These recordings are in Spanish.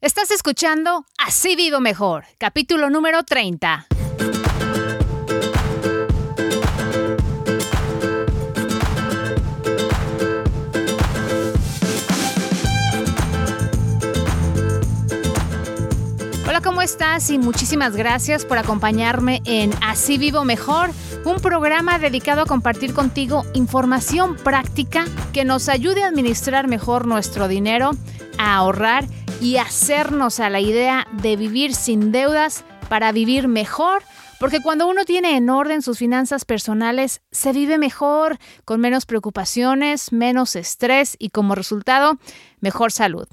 Estás escuchando Así Vivo Mejor, capítulo número 30. Hola, ¿cómo estás? Y muchísimas gracias por acompañarme en Así Vivo Mejor, un programa dedicado a compartir contigo información práctica que nos ayude a administrar mejor nuestro dinero, a ahorrar y hacernos a la idea de vivir sin deudas para vivir mejor, porque cuando uno tiene en orden sus finanzas personales, se vive mejor, con menos preocupaciones, menos estrés y como resultado, mejor salud.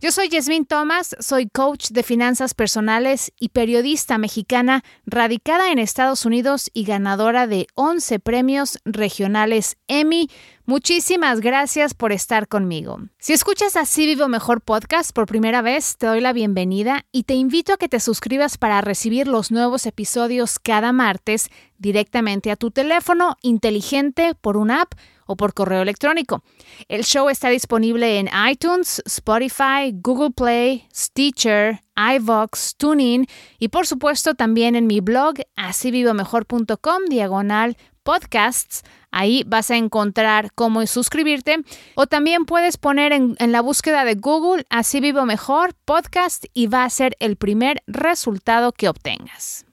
Yo soy Yasmín Thomas, soy coach de finanzas personales y periodista mexicana radicada en Estados Unidos y ganadora de 11 premios regionales Emmy Muchísimas gracias por estar conmigo. Si escuchas Así Vivo Mejor podcast por primera vez, te doy la bienvenida y te invito a que te suscribas para recibir los nuevos episodios cada martes directamente a tu teléfono inteligente por una app o por correo electrónico. El show está disponible en iTunes, Spotify, Google Play, Stitcher, iVox, TuneIn y por supuesto también en mi blog asivivomejor.com diagonal podcasts. Ahí vas a encontrar cómo suscribirte o también puedes poner en, la búsqueda de Google Así Vivo Mejor podcast y va a ser el primer resultado que obtengas.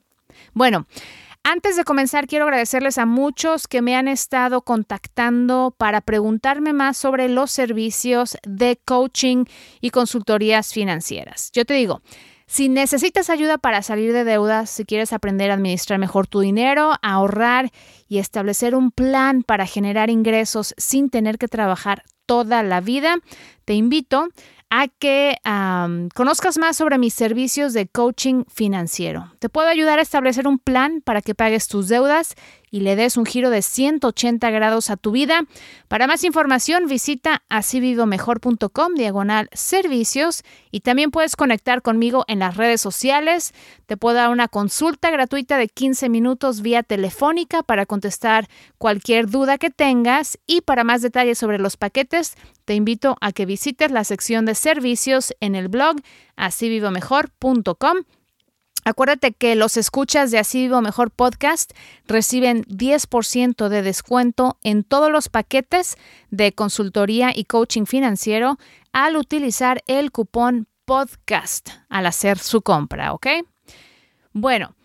Bueno, antes de comenzar, quiero agradecerles a muchos que me han estado contactando para preguntarme más sobre los servicios de coaching y consultorías financieras. Yo te digo, si necesitas ayuda para salir de deudas, si quieres aprender a administrar mejor tu dinero, ahorrar y establecer un plan para generar ingresos sin tener que trabajar toda la vida, te invito a que conozcas más sobre mis servicios de coaching financiero. Te puedo ayudar a establecer un plan para que pagues tus deudas y le des un giro de 180 grados a tu vida. Para más información visita asivivomejor.com diagonal servicios y también puedes conectar conmigo en las redes sociales. Te puedo dar una consulta gratuita de 15 minutos vía telefónica para contestar cualquier duda que tengas y para más detalles sobre los paquetes te invito a que visites la sección de servicios en el blog asivivomejor.com Acuérdate que los escuchas de Así Vivo Mejor Podcast reciben 10% de descuento en todos los paquetes de consultoría y coaching financiero al utilizar el cupón podcast al hacer su compra, ¿ok? Bueno,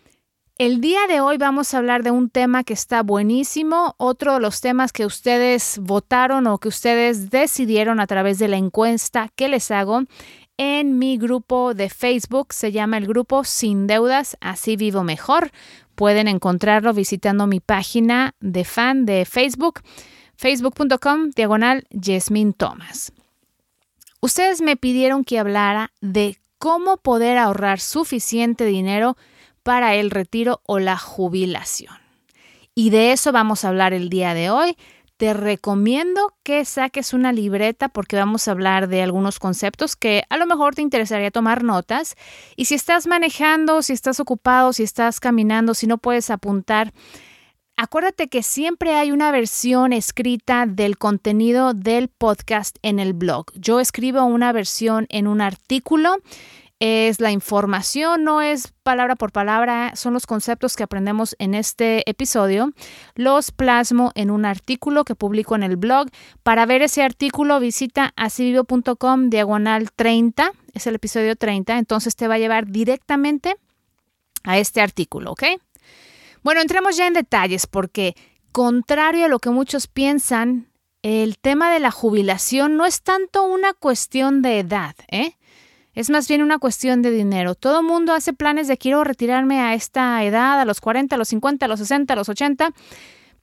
el día de hoy vamos a hablar de un tema que está buenísimo, otro de los temas que ustedes votaron o que ustedes decidieron a través de la encuesta que les hago en mi grupo de Facebook. Se llama el grupo Sin Deudas, así vivo mejor. Pueden encontrarlo visitando mi página de fan de Facebook, facebook.com diagonal Thomas. Ustedes me pidieron que hablara de cómo poder ahorrar suficiente dinero para el retiro o la jubilación. Y de eso vamos a hablar el día de hoy te recomiendo que saques una libreta porque vamos a hablar de algunos conceptos que a lo mejor te interesaría tomar notas. Y si estás manejando, si estás ocupado, si estás caminando, si no puedes apuntar, acuérdate que siempre hay una versión escrita del contenido del podcast en el blog. Yo escribo una versión en un artículo es la información, no es palabra por palabra, son los conceptos que aprendemos en este episodio. Los plasmo en un artículo que publico en el blog. Para ver ese artículo visita asivivo.com diagonal 30, es el episodio 30, entonces te va a llevar directamente a este artículo, ¿ok? Bueno, entremos ya en detalles porque contrario a lo que muchos piensan, el tema de la jubilación no es tanto una cuestión de edad, ¿eh? Es más bien una cuestión de dinero. Todo mundo hace planes de quiero retirarme a esta edad, a los 40, a los 50, a los 60, a los 80,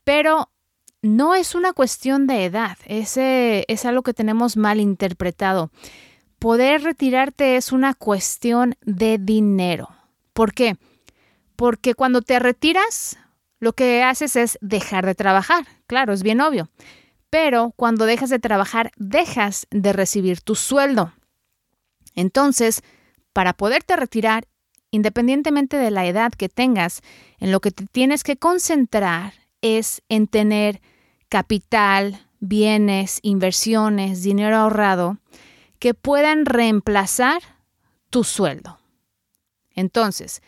pero no es una cuestión de edad. Ese es algo que tenemos mal interpretado. Poder retirarte es una cuestión de dinero. ¿Por qué? Porque cuando te retiras, lo que haces es dejar de trabajar. Claro, es bien obvio. Pero cuando dejas de trabajar, dejas de recibir tu sueldo. Entonces, para poderte retirar, independientemente de la edad que tengas, en lo que te tienes que concentrar es en tener capital, bienes, inversiones, dinero ahorrado que puedan reemplazar tu sueldo. Entonces,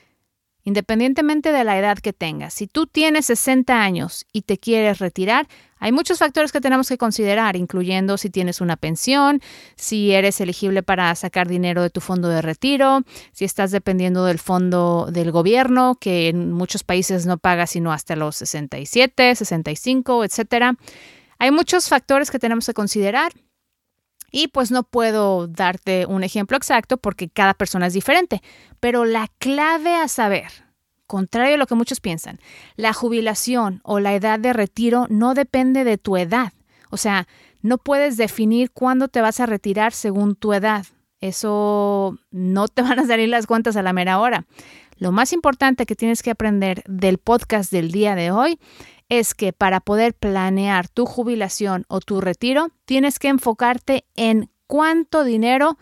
independientemente de la edad que tengas, si tú tienes 60 años y te quieres retirar, hay muchos factores que tenemos que considerar, incluyendo si tienes una pensión, si eres elegible para sacar dinero de tu fondo de retiro, si estás dependiendo del fondo del gobierno, que en muchos países no paga sino hasta los 67, 65, etcétera. Hay muchos factores que tenemos que considerar. Y pues no puedo darte un ejemplo exacto porque cada persona es diferente, pero la clave a saber, contrario a lo que muchos piensan, la jubilación o la edad de retiro no depende de tu edad. O sea, no puedes definir cuándo te vas a retirar según tu edad. Eso no te van a salir las cuentas a la mera hora. Lo más importante que tienes que aprender del podcast del día de hoy es que para poder planear tu jubilación o tu retiro, tienes que enfocarte en cuánto dinero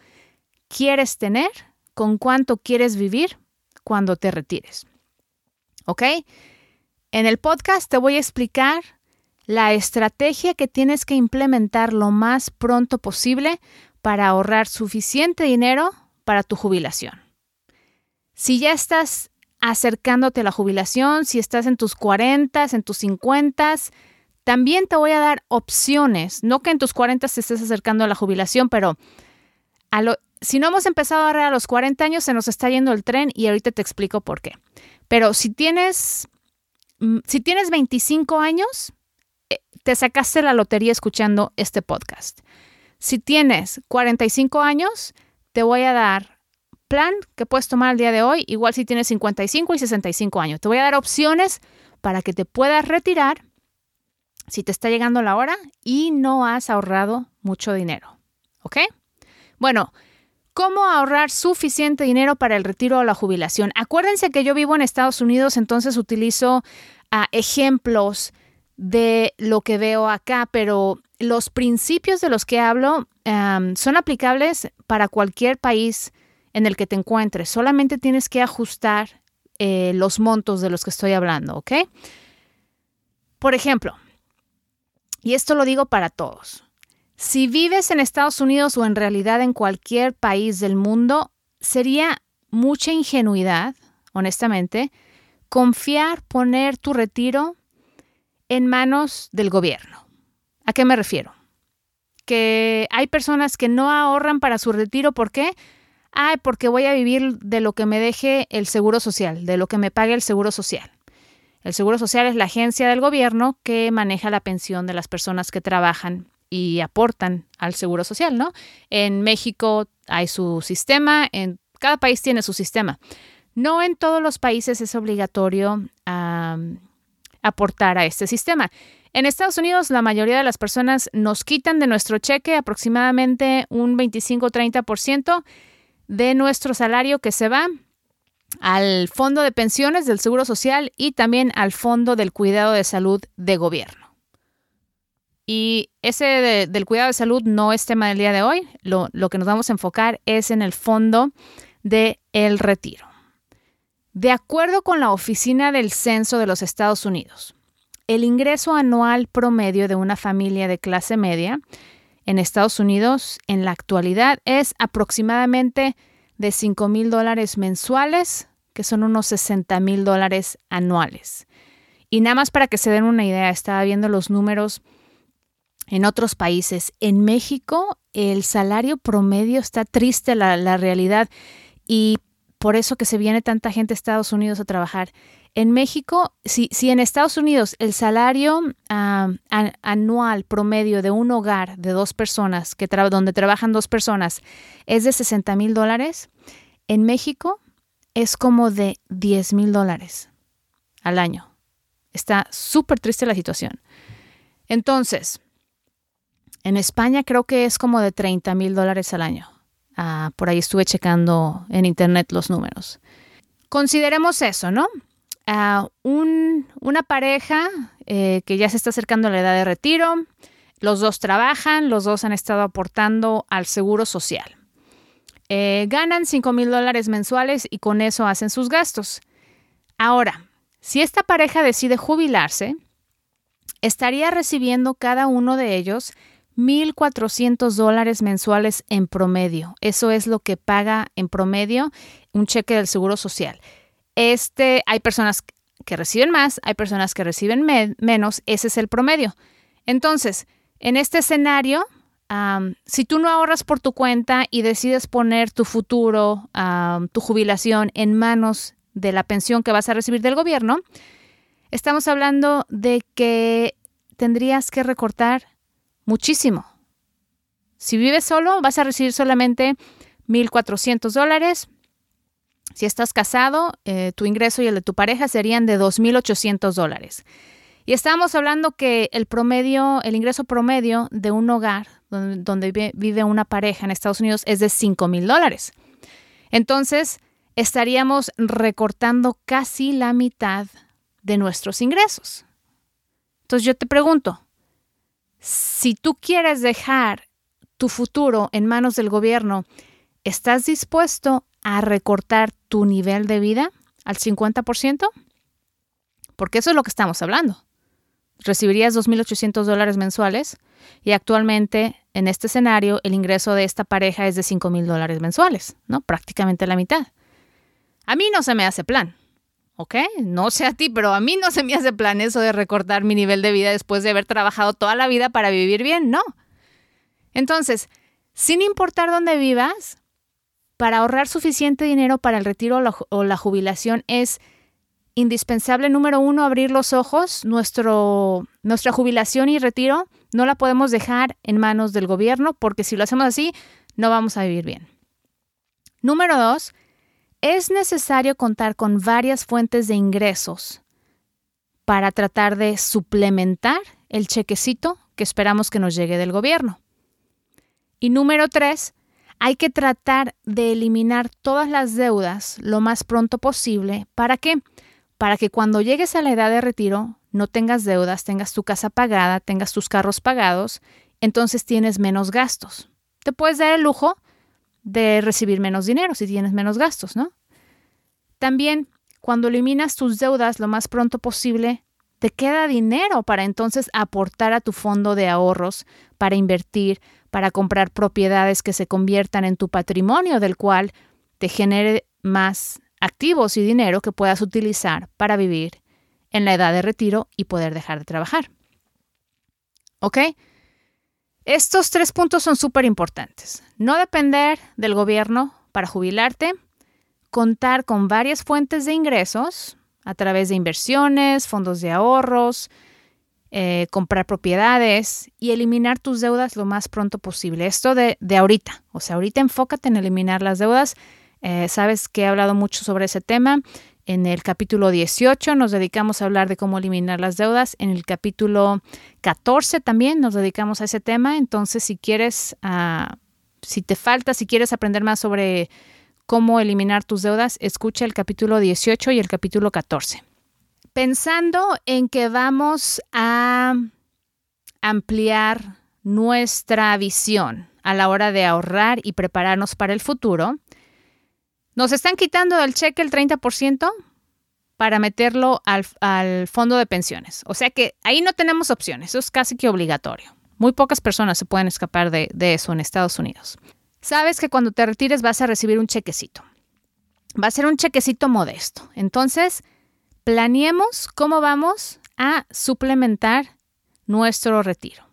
quieres tener, con cuánto quieres vivir cuando te retires. ¿Ok? En el podcast te voy a explicar la estrategia que tienes que implementar lo más pronto posible para ahorrar suficiente dinero para tu jubilación. Si ya estás acercándote a la jubilación, si estás en tus 40, en tus 50, también te voy a dar opciones. No que en tus 40 te estés acercando a la jubilación, pero si no hemos empezado a ahorrar a los 40 años, se nos está yendo el tren y ahorita te explico por qué. Pero si tienes, mm, si tienes 25 años, eh, te sacaste la lotería escuchando este podcast. Si tienes 45 años, te voy a dar plan que puedes tomar el día de hoy, igual si tienes 55 y 65 años. Te voy a dar opciones para que te puedas retirar si te está llegando la hora y no has ahorrado mucho dinero. ¿Ok? Bueno, ¿cómo ahorrar suficiente dinero para el retiro o la jubilación? Acuérdense que yo vivo en Estados Unidos, entonces utilizo ah, ejemplos de lo que veo acá, pero los principios de los que hablo son aplicables para cualquier país en el que te encuentres. Solamente tienes que ajustar eh, los montos de los que estoy hablando, ¿ok? Por ejemplo, y esto lo digo para todos, si vives en Estados Unidos o en realidad en cualquier país del mundo, sería mucha ingenuidad, honestamente, confiar poner tu retiro en manos del gobierno. ¿A qué me refiero? Que hay personas que no ahorran para su retiro, ¿por qué? Ay, porque voy a vivir de lo que me deje el Seguro Social, de lo que me pague el Seguro Social. El Seguro Social es la agencia del gobierno que maneja la pensión de las personas que trabajan y aportan al Seguro Social, ¿no? En México hay su sistema, en cada país tiene su sistema. No en todos los países es obligatorio aportar a este sistema. En Estados Unidos, la mayoría de las personas nos quitan de nuestro cheque aproximadamente un 25-30% de nuestro salario que se va al fondo de pensiones del Seguro Social y también al fondo del cuidado de salud de gobierno. Y ese del cuidado de salud no es tema del día de hoy. Lo, que nos vamos a enfocar es en el fondo del el retiro. De acuerdo con la Oficina del Censo de los Estados Unidos, el ingreso anual promedio de una familia de clase media en Estados Unidos en la actualidad es aproximadamente de 5 mil dólares mensuales, que son unos 60 mil dólares anuales. Y nada más para que se den una idea, estaba viendo los números en otros países. En México el salario promedio está triste, la, la realidad, y por eso que se viene tanta gente a Estados Unidos a trabajar. En México, si, si en Estados Unidos el salario anual promedio de un hogar de dos personas, que donde trabajan dos personas, es de 60 mil dólares, en México es como de 10 mil dólares al año. Está súper triste la situación. Entonces, en España creo que es como de 30 mil dólares al año. Ah, por ahí estuve checando en internet los números. Consideremos eso, ¿no? Una pareja eh, que ya se está acercando a la edad de retiro, los dos trabajan, los dos han estado aportando al seguro social. Eh, ganan 5 mil dólares mensuales y con eso hacen sus gastos. Ahora, si esta pareja decide jubilarse, estaría recibiendo cada uno de ellos 1.400 dólares mensuales en promedio. Eso es lo que paga en promedio un cheque del Seguro Social. Este, hay personas que reciben más, hay personas que reciben menos, ese es el promedio. Entonces, en este escenario, si tú no ahorras por tu cuenta y decides poner tu futuro, tu jubilación en manos de la pensión que vas a recibir del gobierno, estamos hablando de que tendrías que recortar muchísimo. Si vives solo, vas a recibir solamente 1.400 dólares. Si estás casado, eh, tu ingreso y el de tu pareja serían de 2.800 dólares. Y estábamos hablando que el promedio, el ingreso promedio de un hogar donde, vive una pareja en Estados Unidos es de 5.000 dólares. Entonces, estaríamos recortando casi la mitad de nuestros ingresos. Entonces yo te pregunto, si tú quieres dejar tu futuro en manos del gobierno, ¿estás dispuesto a recortar tu nivel de vida al 50%? Porque eso es lo que estamos hablando. Recibirías 2.800 dólares mensuales y actualmente en este escenario el ingreso de esta pareja es de 5.000 dólares mensuales, ¿no? Prácticamente la mitad. A mí no se me hace plan. ¿ok? No sé a ti, pero a mí no se me hace plan eso de recortar mi nivel de vida después de haber trabajado toda la vida para vivir bien, no. Entonces, sin importar dónde vivas, para ahorrar suficiente dinero para el retiro o la, jubilación es indispensable, número uno, abrir los ojos. Nuestro, nuestra jubilación y retiro no la podemos dejar en manos del gobierno porque si lo hacemos así, no vamos a vivir bien. Número dos, es necesario contar con varias fuentes de ingresos para tratar de suplementar el chequecito que esperamos que nos llegue del gobierno. Y número tres, hay que tratar de eliminar todas las deudas lo más pronto posible. ¿Para qué? Para que cuando llegues a la edad de retiro no tengas deudas, tengas tu casa pagada, tengas tus carros pagados, entonces tienes menos gastos. Te puedes dar el lujo de recibir menos dinero si tienes menos gastos, ¿no? También, cuando eliminas tus deudas lo más pronto posible, te queda dinero para entonces aportar a tu fondo de ahorros, para invertir, para comprar propiedades que se conviertan en tu patrimonio, del cual te genere más activos y dinero que puedas utilizar para vivir en la edad de retiro y poder dejar de trabajar. ¿Ok? Estos tres puntos son súper importantes. No depender del gobierno para jubilarte, contar con varias fuentes de ingresos a través de inversiones, fondos de ahorros, eh, comprar propiedades y eliminar tus deudas lo más pronto posible. Esto de, ahorita, o sea, ahorita enfócate en eliminar las deudas. Eh, sabes que he hablado mucho sobre ese tema. En el capítulo 18 nos dedicamos a hablar de cómo eliminar las deudas. En el capítulo 14 también nos dedicamos a ese tema. Entonces, si quieres, ah, si te falta, si quieres aprender más sobre cómo eliminar tus deudas, escucha el capítulo 18 y el capítulo 14. Pensando en que vamos a ampliar nuestra visión a la hora de ahorrar y prepararnos para el futuro, nos están quitando del cheque el 30% para meterlo al, fondo de pensiones. O sea que ahí no tenemos opciones, eso es casi que obligatorio. Muy pocas personas se pueden escapar de, de eso en Estados Unidos. Sabes que cuando te retires vas a recibir un chequecito. Va a ser un chequecito modesto. Entonces, planeemos cómo vamos a suplementar nuestro retiro.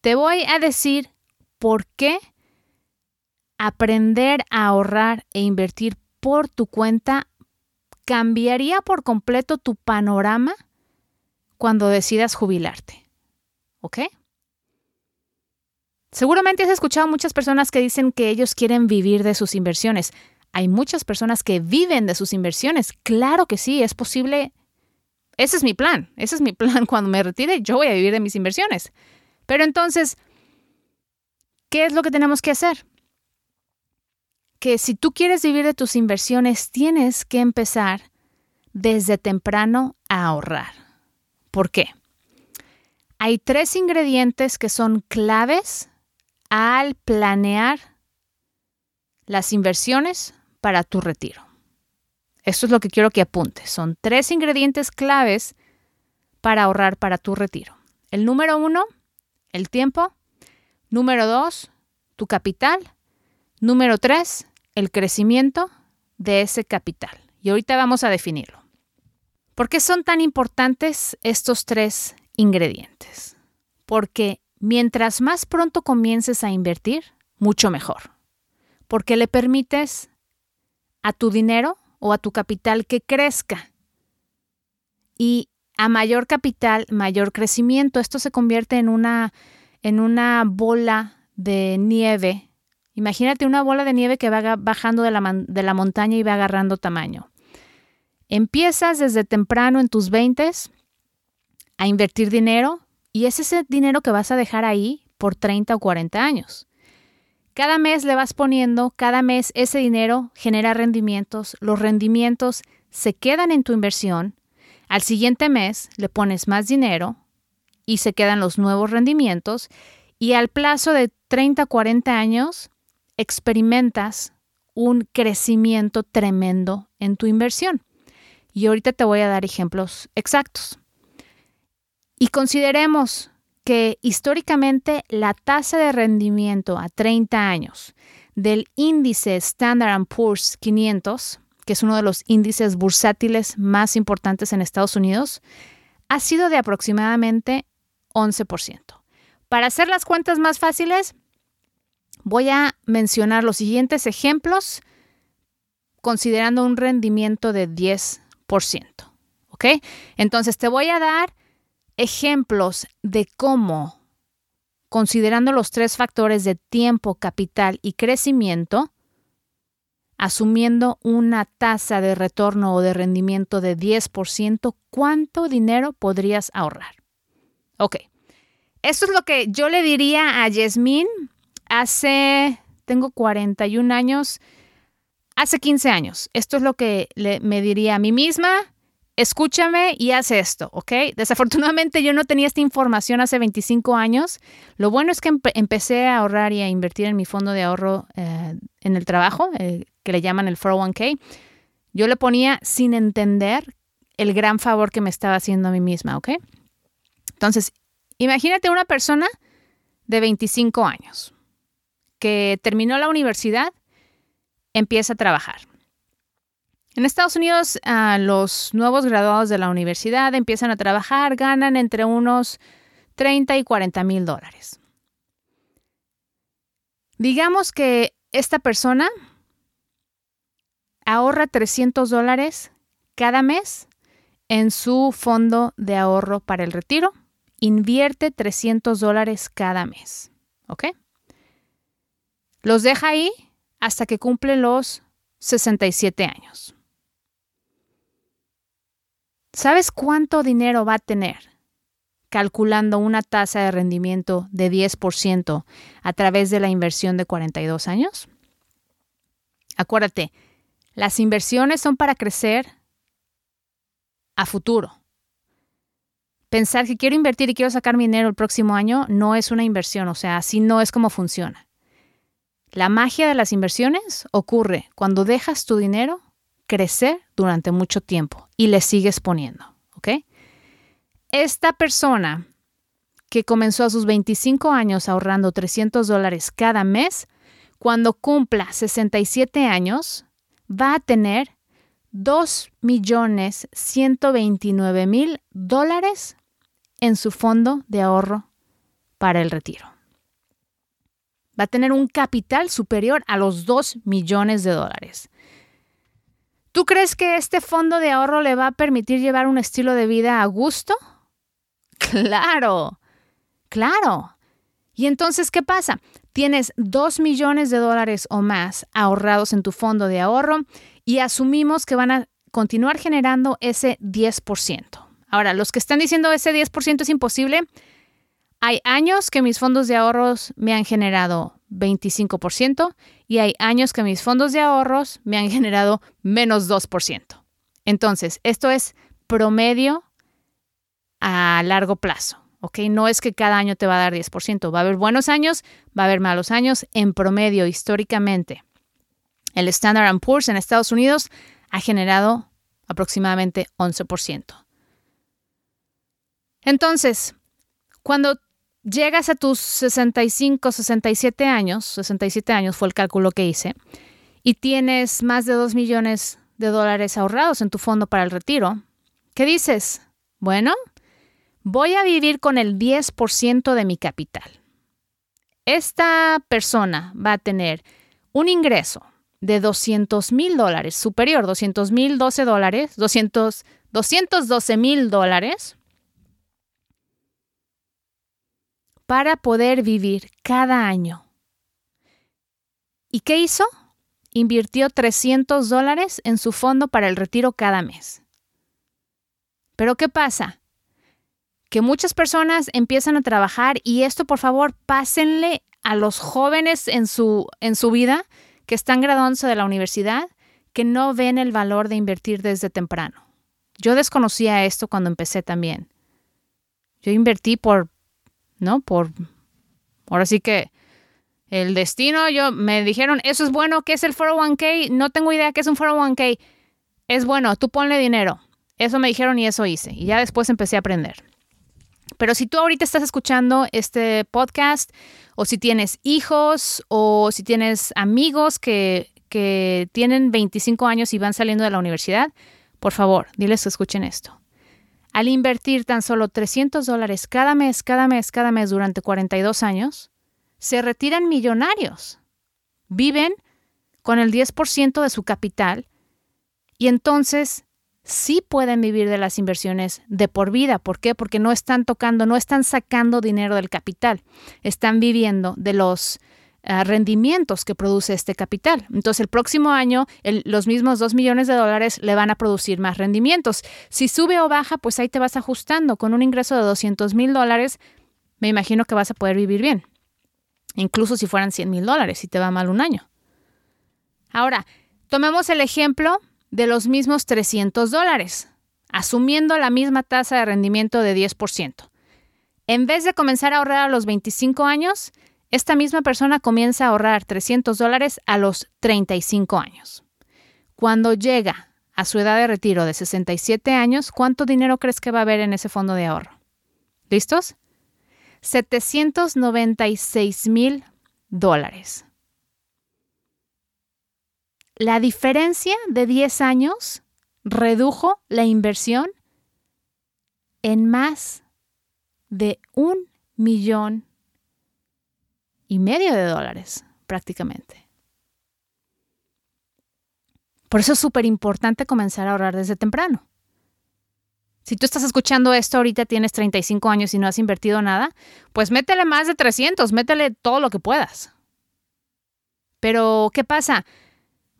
Te voy a decir por qué aprender a ahorrar e invertir por tu cuenta cambiaría por completo tu panorama cuando decidas jubilarte. ¿Ok? Seguramente has escuchado muchas personas que dicen que ellos quieren vivir de sus inversiones. Hay muchas personas que viven de sus inversiones. Claro que sí, es posible. Ese es mi plan. Ese es mi plan. Cuando me retire, yo voy a vivir de mis inversiones. Pero entonces, ¿qué es lo que tenemos que hacer? que si tú quieres vivir de tus inversiones, tienes que empezar desde temprano a ahorrar. ¿Por qué? Hay tres ingredientes que son claves al planear las inversiones para tu retiro. Esto es lo que quiero que apuntes. Son tres ingredientes claves para ahorrar para tu retiro. El número uno, el tiempo. Número dos, tu capital. Número tres, el crecimiento de ese capital. Y ahorita vamos a definirlo. ¿Por qué son tan importantes estos tres ingredientes? Porque mientras más pronto comiences a invertir, mucho mejor. Porque le permites a tu dinero o a tu capital que crezca. Y a mayor capital, mayor crecimiento. Esto se convierte en una, en una bola de nieve. Imagínate una bola de nieve que va bajando de la, de la montaña y va agarrando tamaño. Empiezas desde temprano en tus 20 a invertir dinero y es ese dinero que vas a dejar ahí por 30 o 40 años. Cada mes le vas poniendo, cada mes ese dinero genera rendimientos, los rendimientos se quedan en tu inversión, al siguiente mes le pones más dinero y se quedan los nuevos rendimientos y al plazo de 30 40 años experimentas un crecimiento tremendo en tu inversión. Y ahorita te voy a dar ejemplos exactos. Y consideremos que históricamente la tasa de rendimiento a 30 años del índice Standard Poor's 500, que es uno de los índices bursátiles más importantes en Estados Unidos, ha sido de aproximadamente 11%. Para hacer las cuentas más fáciles, voy a mencionar los siguientes ejemplos considerando un rendimiento de 10%. ¿Ok? Entonces te voy a dar ejemplos de cómo, considerando los tres factores de tiempo, capital y crecimiento, asumiendo una tasa de retorno o de rendimiento de 10%, ¿cuánto dinero podrías ahorrar? Ok, esto es lo que yo le diría a Yasmín hace, tengo 41 años, hace 15 años. Esto es lo que le, me diría a mí misma escúchame y haz esto, ¿ok? Desafortunadamente yo no tenía esta información hace 25 años. Lo bueno es que empecé a ahorrar y a invertir en mi fondo de ahorro eh, en el trabajo, eh, que le llaman el 401k. Yo le ponía sin entender el gran favor que me estaba haciendo a mí misma, ¿ok? Entonces, imagínate una persona de 25 años que terminó la universidad, empieza a trabajar en Estados Unidos, los nuevos graduados de la universidad empiezan a trabajar, ganan entre unos 30 y 40 mil dólares. Digamos que esta persona ahorra 300 dólares cada mes en su fondo de ahorro para el retiro. Invierte 300 dólares cada mes. ¿Ok? Los deja ahí hasta que cumple los 67 años. ¿Sabes cuánto dinero va a tener calculando una tasa de rendimiento de 10% a través de la inversión de 42 años? Acuérdate, las inversiones son para crecer a futuro. Pensar que quiero invertir y quiero sacar mi dinero el próximo año no es una inversión, o sea, así no es como funciona. La magia de las inversiones ocurre cuando dejas tu dinero crecer durante mucho tiempo y le sigues poniendo, ¿ok? Esta persona que comenzó a sus 25 años ahorrando 300 dólares cada mes, cuando cumpla 67 años, va a tener 2 millones 129 mil dólares en su fondo de ahorro para el retiro. Va a tener un capital superior a los 2 millones de dólares. ¿Tú crees que este fondo de ahorro le va a permitir llevar un estilo de vida a gusto? Claro, claro. Y entonces, ¿qué pasa? Tienes 2 millones de dólares o más ahorrados en tu fondo de ahorro y asumimos que van a continuar generando ese 10%. Ahora, los que están diciendo ese 10% es imposible, hay años que mis fondos de ahorros me han generado 25% y hay años que mis fondos de ahorros me han generado menos 2%. Entonces, esto es promedio a largo plazo. ¿ok? No es que cada año te va a dar 10%, va a haber buenos años, va a haber malos años. En promedio, históricamente, el Standard Poor's en Estados Unidos ha generado aproximadamente 11%. Entonces, cuando llegas a tus 65, 67 años, 67 años fue el cálculo que hice, y tienes más de 2 millones de dólares ahorrados en tu fondo para el retiro, ¿qué dices? Bueno, voy a vivir con el 10% de mi capital. Esta persona va a tener un ingreso de 200 mil dólares, superior, 200 mil 12 dólares, 200, 212 mil dólares para poder vivir cada año. ¿Y qué hizo? Invirtió 300 dólares en su fondo para el retiro cada mes. Pero ¿qué pasa? Que muchas personas empiezan a trabajar y esto por favor pásenle a los jóvenes en su, en su vida que están graduándose de la universidad que no ven el valor de invertir desde temprano. Yo desconocía esto cuando empecé también. Yo invertí por ¿no? Por, ahora sí que el destino, yo me dijeron, eso es bueno, ¿qué es el 401k? No tengo idea qué es un 401k. Es bueno, tú ponle dinero. Eso me dijeron y eso hice. Y ya después empecé a aprender. Pero si tú ahorita estás escuchando este podcast, o si tienes hijos, o si tienes amigos que, que tienen 25 años y van saliendo de la universidad, por favor, diles que escuchen esto. Al invertir tan solo 300 dólares cada mes, cada mes, cada mes durante 42 años, se retiran millonarios. Viven con el 10% de su capital y entonces sí pueden vivir de las inversiones de por vida. ¿Por qué? Porque no están tocando, no están sacando dinero del capital, están viviendo de los rendimientos que produce este capital. Entonces, el próximo año, los mismos 2 millones de dólares le van a producir más rendimientos. Si sube o baja, pues ahí te vas ajustando. Con un ingreso de 200 mil dólares, me imagino que vas a poder vivir bien. Incluso si fueran 100 mil dólares, si te va mal un año. Ahora, tomemos el ejemplo de los mismos 300 dólares, asumiendo la misma tasa de rendimiento de 10%. En vez de comenzar a ahorrar a los 25 años, esta misma persona comienza a ahorrar 300 dólares a los 35 años. Cuando llega a su edad de retiro de 67 años, ¿cuánto dinero crees que va a haber en ese fondo de ahorro? ¿Listos? 796 mil dólares. La diferencia de 10 años redujo la inversión en más de un millón y medio de dólares prácticamente. Por eso es súper importante comenzar a ahorrar desde temprano. Si tú estás escuchando esto ahorita, tienes 35 años y no has invertido nada, pues métele más de 300, métele todo lo que puedas. Pero, ¿qué pasa?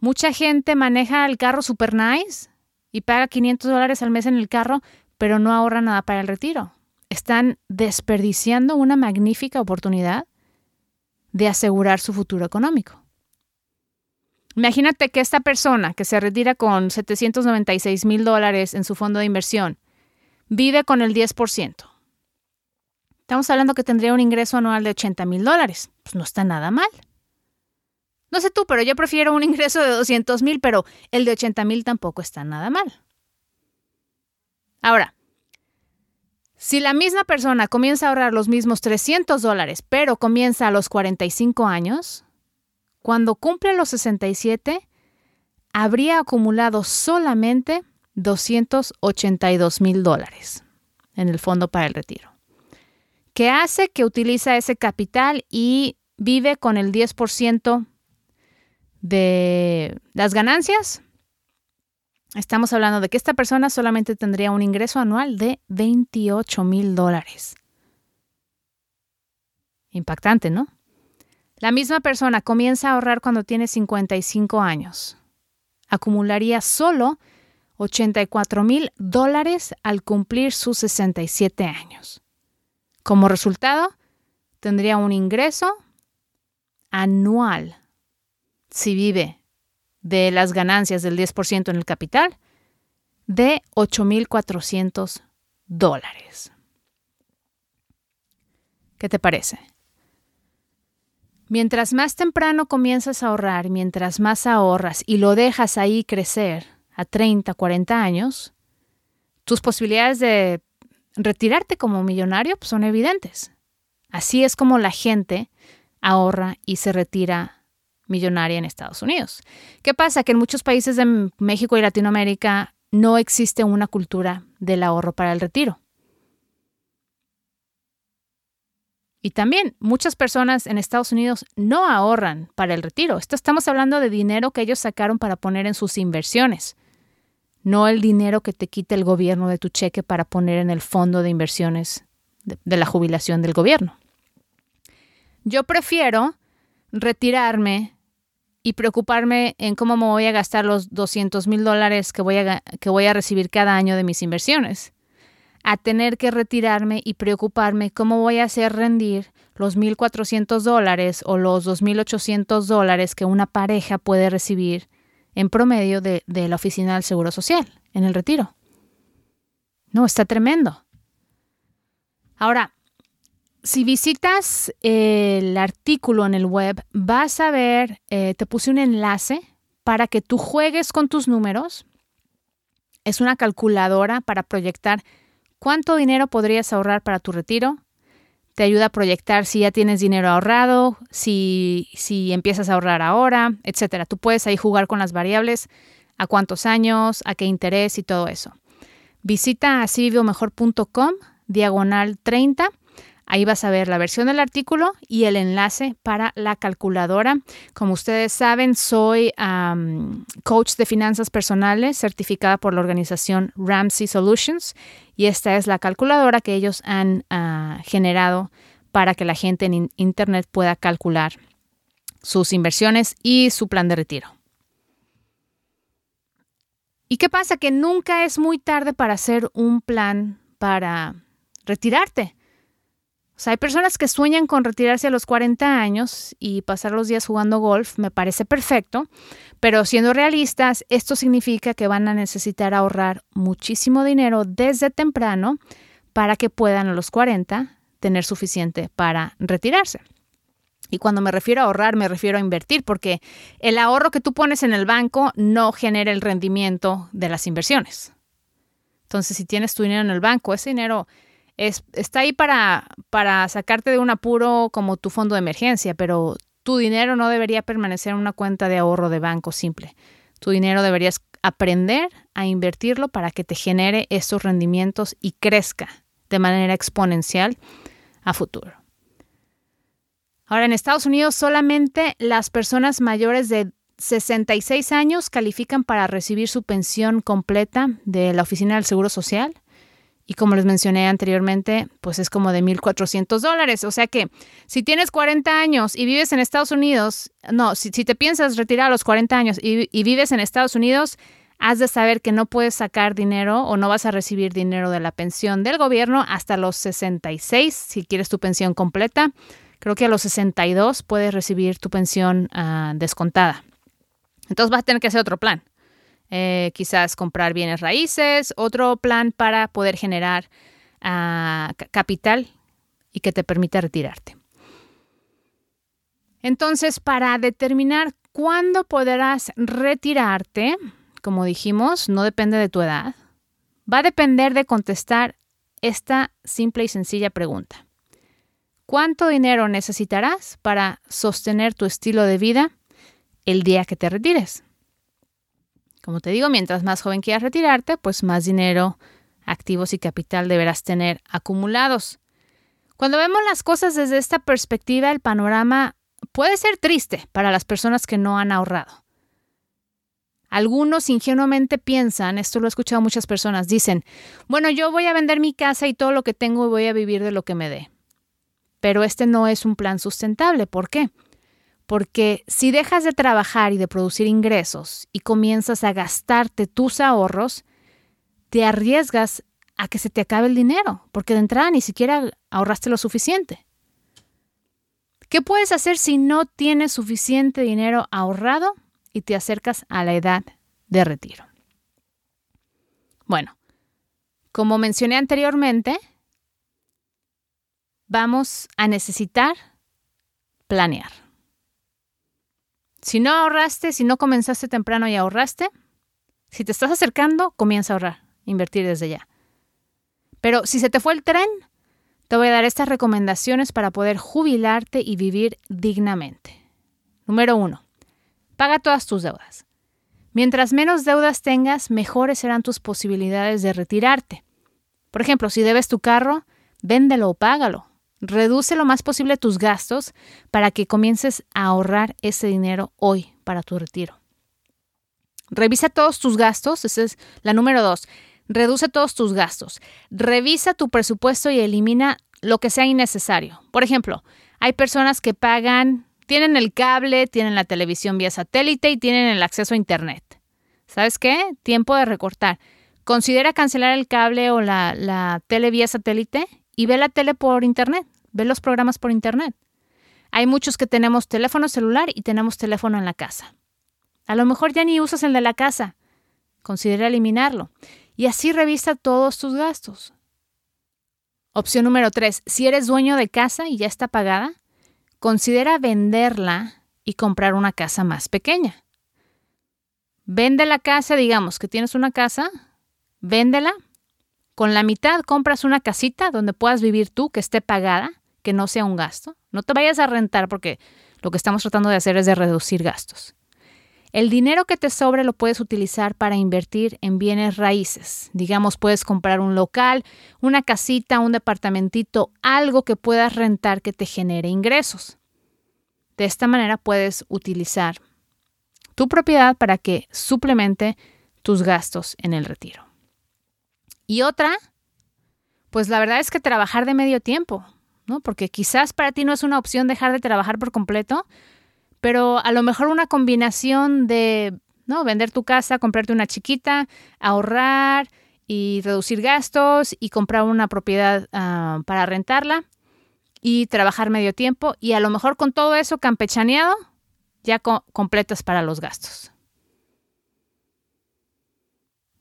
Mucha gente maneja el carro super nice y paga 500 dólares al mes en el carro, pero no ahorra nada para el retiro. Están desperdiciando una magnífica oportunidad de asegurar su futuro económico. Imagínate que esta persona que se retira con 796 mil dólares en su fondo de inversión vive con el 10%. Estamos hablando que tendría un ingreso anual de 80 mil dólares. Pues no está nada mal. No sé tú, pero yo prefiero un ingreso de 200 mil, pero el de 80 mil tampoco está nada mal. Ahora, si la misma persona comienza a ahorrar los mismos 300 dólares, pero comienza a los 45 años, cuando cumple los 67, habría acumulado solamente 282 mil dólares en el fondo para el retiro, que hace que utiliza ese capital y vive con el 10% de las ganancias Estamos hablando de que esta persona solamente tendría un ingreso anual de 28 mil dólares. Impactante, ¿no? La misma persona comienza a ahorrar cuando tiene 55 años. Acumularía solo 84 mil dólares al cumplir sus 67 años. Como resultado, tendría un ingreso anual si vive de las ganancias del 10% en el capital de 8.400 dólares. ¿Qué te parece? Mientras más temprano comienzas a ahorrar, mientras más ahorras y lo dejas ahí crecer a 30, 40 años, tus posibilidades de retirarte como millonario pues, son evidentes. Así es como la gente ahorra y se retira millonaria en Estados Unidos. ¿Qué pasa? Que en muchos países de México y Latinoamérica no existe una cultura del ahorro para el retiro. Y también muchas personas en Estados Unidos no ahorran para el retiro. Esto estamos hablando de dinero que ellos sacaron para poner en sus inversiones, no el dinero que te quita el gobierno de tu cheque para poner en el fondo de inversiones de, de la jubilación del gobierno. Yo prefiero retirarme y preocuparme en cómo me voy a gastar los 200 mil dólares que voy, a, que voy a recibir cada año de mis inversiones a tener que retirarme y preocuparme cómo voy a hacer rendir los 1.400 dólares o los 2.800 dólares que una pareja puede recibir en promedio de, de, la oficina del Seguro Social en el retiro. No, está tremendo. Ahora, si visitas el artículo en el web, vas a ver, eh, te puse un enlace para que tú juegues con tus números. Es una calculadora para proyectar cuánto dinero podrías ahorrar para tu retiro. Te ayuda a proyectar si ya tienes dinero ahorrado, si, si empiezas a ahorrar ahora, etc. Tú puedes ahí jugar con las variables, a cuántos años, a qué interés y todo eso. Visita asivivomejor.com, diagonal 30 Ahí vas a ver la versión del artículo y el enlace para la calculadora. Como ustedes saben, soy coach de finanzas personales certificada por la organización Ramsey Solutions y esta es la calculadora que ellos han ah, generado para que la gente en Internet pueda calcular sus inversiones y su plan de retiro. ¿Y qué pasa? Que nunca es muy tarde para hacer un plan para retirarte. Hay personas que sueñan con retirarse a los 40 años y pasar los días jugando golf, me parece perfecto, pero siendo realistas, esto significa que van a necesitar ahorrar muchísimo dinero desde temprano para que puedan a los 40 tener suficiente para retirarse. Y cuando me refiero a ahorrar, me refiero a invertir, porque el ahorro que tú pones en el banco no genera el rendimiento de las inversiones. Entonces, si tienes tu dinero en el banco, ese dinero está ahí para, para sacarte de un apuro como tu fondo de emergencia, pero tu dinero no debería permanecer en una cuenta de ahorro de banco simple. Tu dinero deberías aprender a invertirlo para que te genere estos rendimientos y crezca de manera exponencial a futuro. Ahora, en Estados Unidos solamente las personas mayores de 66 años califican para recibir su pensión completa de la Oficina del Seguro Social y como les mencioné anteriormente, pues es como de 1.400 dólares. O sea que si tienes 40 años y vives en Estados Unidos, no, si, te piensas retirar a los 40 años y, vives en Estados Unidos, has de saber que no puedes sacar dinero o no vas a recibir dinero de la pensión del gobierno hasta los 66, si quieres tu pensión completa. Creo que a los 62 puedes recibir tu pensión uh, descontada. Entonces vas a tener que hacer otro plan. Eh, quizás comprar bienes raíces, otro plan para poder generar uh, capital y que te permita retirarte. Entonces, para determinar cuándo podrás retirarte, como dijimos, no depende de tu edad, va a depender de contestar esta simple y sencilla pregunta. ¿Cuánto dinero necesitarás para sostener tu estilo de vida el día que te retires? Como te digo, mientras más joven quieras retirarte, pues más dinero, activos y capital deberás tener acumulados. Cuando vemos las cosas desde esta perspectiva, el panorama puede ser triste para las personas que no han ahorrado. Algunos ingenuamente piensan, esto lo he escuchado muchas personas, dicen, bueno, yo voy a vender mi casa y todo lo que tengo y voy a vivir de lo que me dé. Pero este no es un plan sustentable. ¿Por qué? Porque si dejas de trabajar y de producir ingresos y comienzas a gastarte tus ahorros, te arriesgas a que se te acabe el dinero, porque de entrada ni siquiera ahorraste lo suficiente. ¿Qué puedes hacer si no tienes suficiente dinero ahorrado y te acercas a la edad de retiro? Bueno, como mencioné anteriormente, vamos a necesitar planear. Si no ahorraste, si no comenzaste temprano y ahorraste, si te estás acercando, comienza a ahorrar, invertir desde ya. Pero si se te fue el tren, Te voy a dar estas recomendaciones para poder jubilarte y vivir dignamente. Número uno, paga todas tus deudas. Mientras menos deudas tengas, mejores serán tus posibilidades de retirarte. Por ejemplo, si debes tu carro, véndelo o págalo. Reduce lo más posible tus gastos para que comiences a ahorrar ese dinero hoy para tu retiro. Revisa todos tus gastos, esa es la número dos. Reduce todos tus gastos. Revisa tu presupuesto y elimina lo que sea innecesario. Por ejemplo, hay personas que pagan, tienen el cable, tienen la televisión vía satélite y tienen el acceso a Internet. ¿Sabes qué? Tiempo de recortar. Considera cancelar el cable o la, la tele vía satélite y ve la tele por Internet. Ve los programas por Internet. Hay muchos que tenemos teléfono celular y tenemos teléfono en la casa. A lo mejor ya ni usas el de la casa. Considera eliminarlo. Y así revisa todos tus gastos. Opción número 3. Si eres dueño de casa y ya está pagada, considera venderla y comprar una casa más pequeña. Vende la casa, digamos que tienes una casa, véndela. Con la mitad compras una casita donde puedas vivir tú, que esté pagada, que no sea un gasto. No te vayas a rentar porque lo que estamos tratando de hacer es de reducir gastos. El dinero que te sobre lo puedes utilizar para invertir en bienes raíces. Digamos, puedes comprar un local, una casita, un departamentito, algo que puedas rentar que te genere ingresos. De esta manera puedes utilizar tu propiedad para que suplemente tus gastos en el retiro. Y otra, pues la verdad es que trabajar de medio tiempo, ¿no? Porque quizás para ti no es una opción dejar de trabajar por completo, pero a lo mejor una combinación de, ¿no? Vender tu casa, comprarte una chiquita, ahorrar y reducir gastos y comprar una propiedad ah, para rentarla y trabajar medio tiempo y a lo mejor con todo eso campechaneado ya completas para los gastos.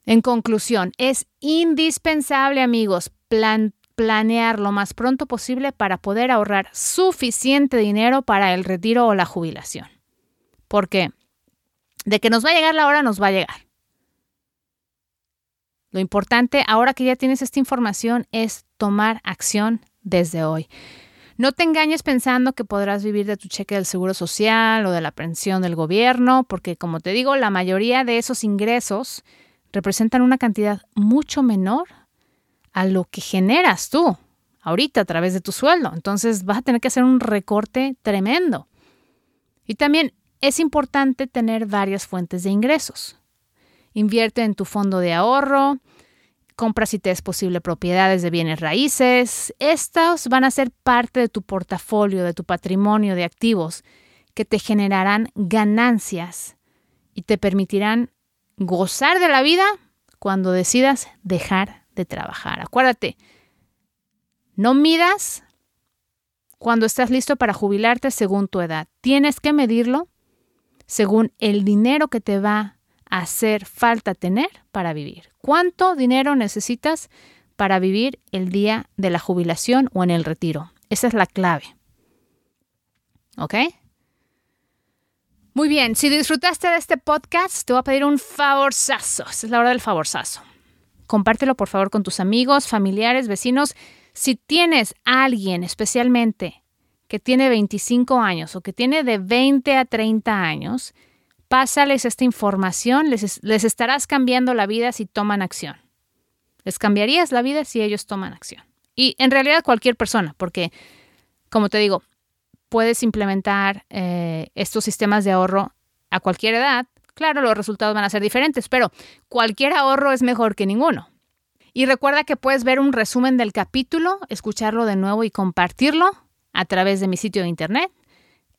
En conclusión, es indispensable, amigos, plan planear lo más pronto posible para poder ahorrar suficiente dinero para el retiro o la jubilación. Porque de que nos va a llegar la hora, nos va a llegar. Lo importante ahora que ya tienes esta información es tomar acción desde hoy. No te engañes pensando que podrás vivir de tu cheque del seguro social o de la pensión del gobierno, porque como te digo, la mayoría de esos ingresos representan una cantidad mucho menor a lo que generas tú ahorita a través de tu sueldo. Entonces vas a tener que hacer un recorte tremendo. Y también es importante tener varias fuentes de ingresos. Invierte en tu fondo de ahorro, compra si te es posible propiedades de bienes raíces. Estos van a ser parte de tu portafolio, de tu patrimonio de activos que te generarán ganancias y te permitirán gozar de la vida cuando decidas dejar de trabajar. Acuérdate, no midas cuando estás listo para jubilarte según tu edad. Tienes que medirlo según el dinero que te va a hacer falta tener para vivir. ¿Cuánto dinero necesitas para vivir el día de la jubilación o en el retiro? Esa es la clave. ¿Ok? Muy bien, si disfrutaste de este podcast, te voy a pedir un favorzazo. Esta es la hora del favorzazo. Compártelo por favor con tus amigos, familiares, vecinos. Si tienes a alguien especialmente que tiene 25 años o que tiene de 20 a 30 años, pásales esta información, les, les estarás cambiando la vida si toman acción. Les cambiarías la vida si ellos toman acción. Y en realidad cualquier persona, porque, como te digo, puedes implementar eh, estos sistemas de ahorro a cualquier edad Claro, los resultados van a ser diferentes, pero cualquier ahorro es mejor que ninguno. Y recuerda que puedes ver un resumen del capítulo, escucharlo de nuevo y compartirlo a través de mi sitio de internet.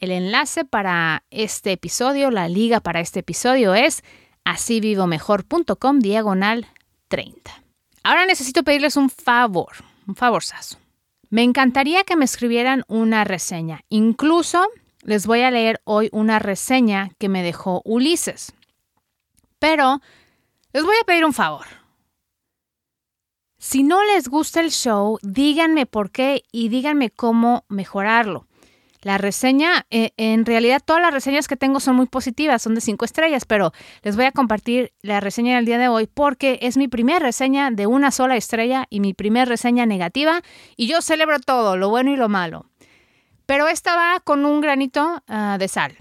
El enlace para este episodio, la liga para este episodio es asivivomejor.com diagonal 30. Ahora necesito pedirles un favor, un favorzazo. Me encantaría que me escribieran una reseña, incluso les voy a leer hoy una reseña que me dejó Ulises. Pero les voy a pedir un favor. Si no les gusta el show, díganme por qué y díganme cómo mejorarlo. La reseña, eh, en realidad todas las reseñas que tengo son muy positivas, son de cinco estrellas, pero les voy a compartir la reseña del día de hoy porque es mi primera reseña de una sola estrella y mi primera reseña negativa y yo celebro todo, lo bueno y lo malo. Pero esta va con un granito ah, de sal.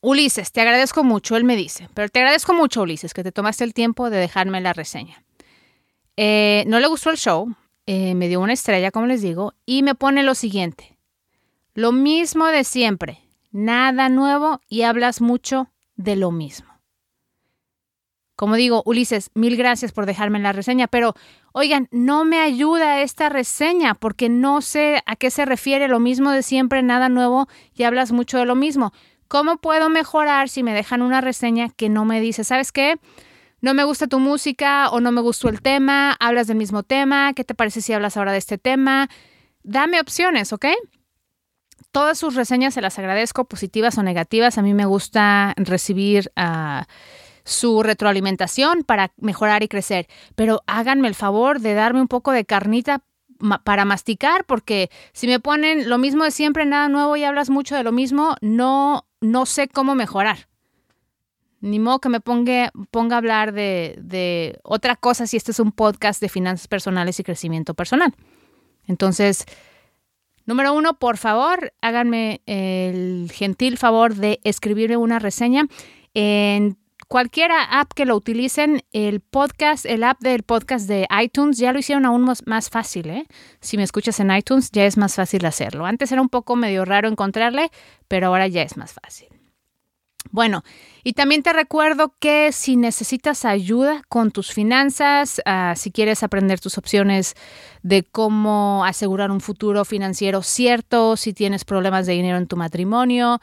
Ulises, te agradezco mucho, él me dice, pero te agradezco mucho, Ulises, que te tomaste el tiempo de dejarme la reseña. Eh, no le gustó el show, eh, me dio una estrella, como les digo, y me pone lo siguiente. Lo mismo de siempre, nada nuevo y hablas mucho de lo mismo. Como digo, Ulises, mil gracias por dejarme la reseña, pero oigan, no me ayuda esta reseña porque no sé a qué se refiere lo mismo de siempre, nada nuevo y hablas mucho de lo mismo. ¿Cómo puedo mejorar si me dejan una reseña que no me dice, ¿sabes qué? No me gusta tu música o no me gustó el tema, hablas del mismo tema, ¿qué te parece si hablas ahora de este tema? Dame opciones, ¿ok? Todas sus reseñas se las agradezco, positivas o negativas. A mí me gusta recibir ah, su retroalimentación para mejorar y crecer. Pero háganme el favor de darme un poco de carnita para masticar, porque si me ponen lo mismo de siempre, nada nuevo y hablas mucho de lo mismo, no, no sé cómo mejorar. Ni modo que me ponga, ponga a hablar de, de otra cosa si este es un podcast de finanzas personales y crecimiento personal. Entonces, Número uno, por favor, háganme el gentil favor de escribirme una reseña en cualquier app que lo utilicen, el podcast, el app del podcast de iTunes ya lo hicieron aún más, fácil, ¿eh? Si me escuchas en iTunes ya es más fácil hacerlo. Antes era un poco medio raro encontrarle, pero ahora ya es más fácil. Bueno, y también te recuerdo que si necesitas ayuda con tus finanzas, ah, si quieres aprender tus opciones de cómo asegurar un futuro financiero cierto, si tienes problemas de dinero en tu matrimonio,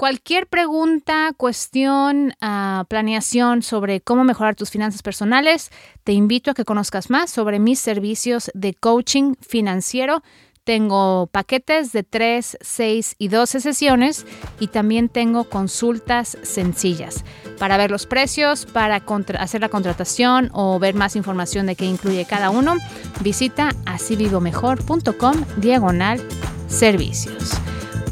cualquier pregunta, cuestión, uh, planeación sobre cómo mejorar tus finanzas personales, te invito a que conozcas más sobre mis servicios de coaching financiero tengo paquetes de 3, 6 y 12 sesiones y también tengo consultas sencillas. Para ver los precios, para hacer la contratación o ver más información de qué incluye cada uno, visita asivivomejor.com diagonal servicios.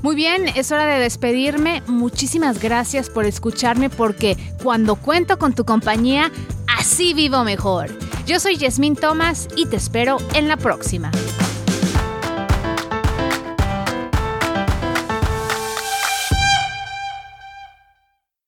Muy bien, es hora de despedirme. Muchísimas gracias por escucharme porque cuando cuento con tu compañía, así vivo mejor. Yo soy Yasmín Thomas y te espero en la próxima.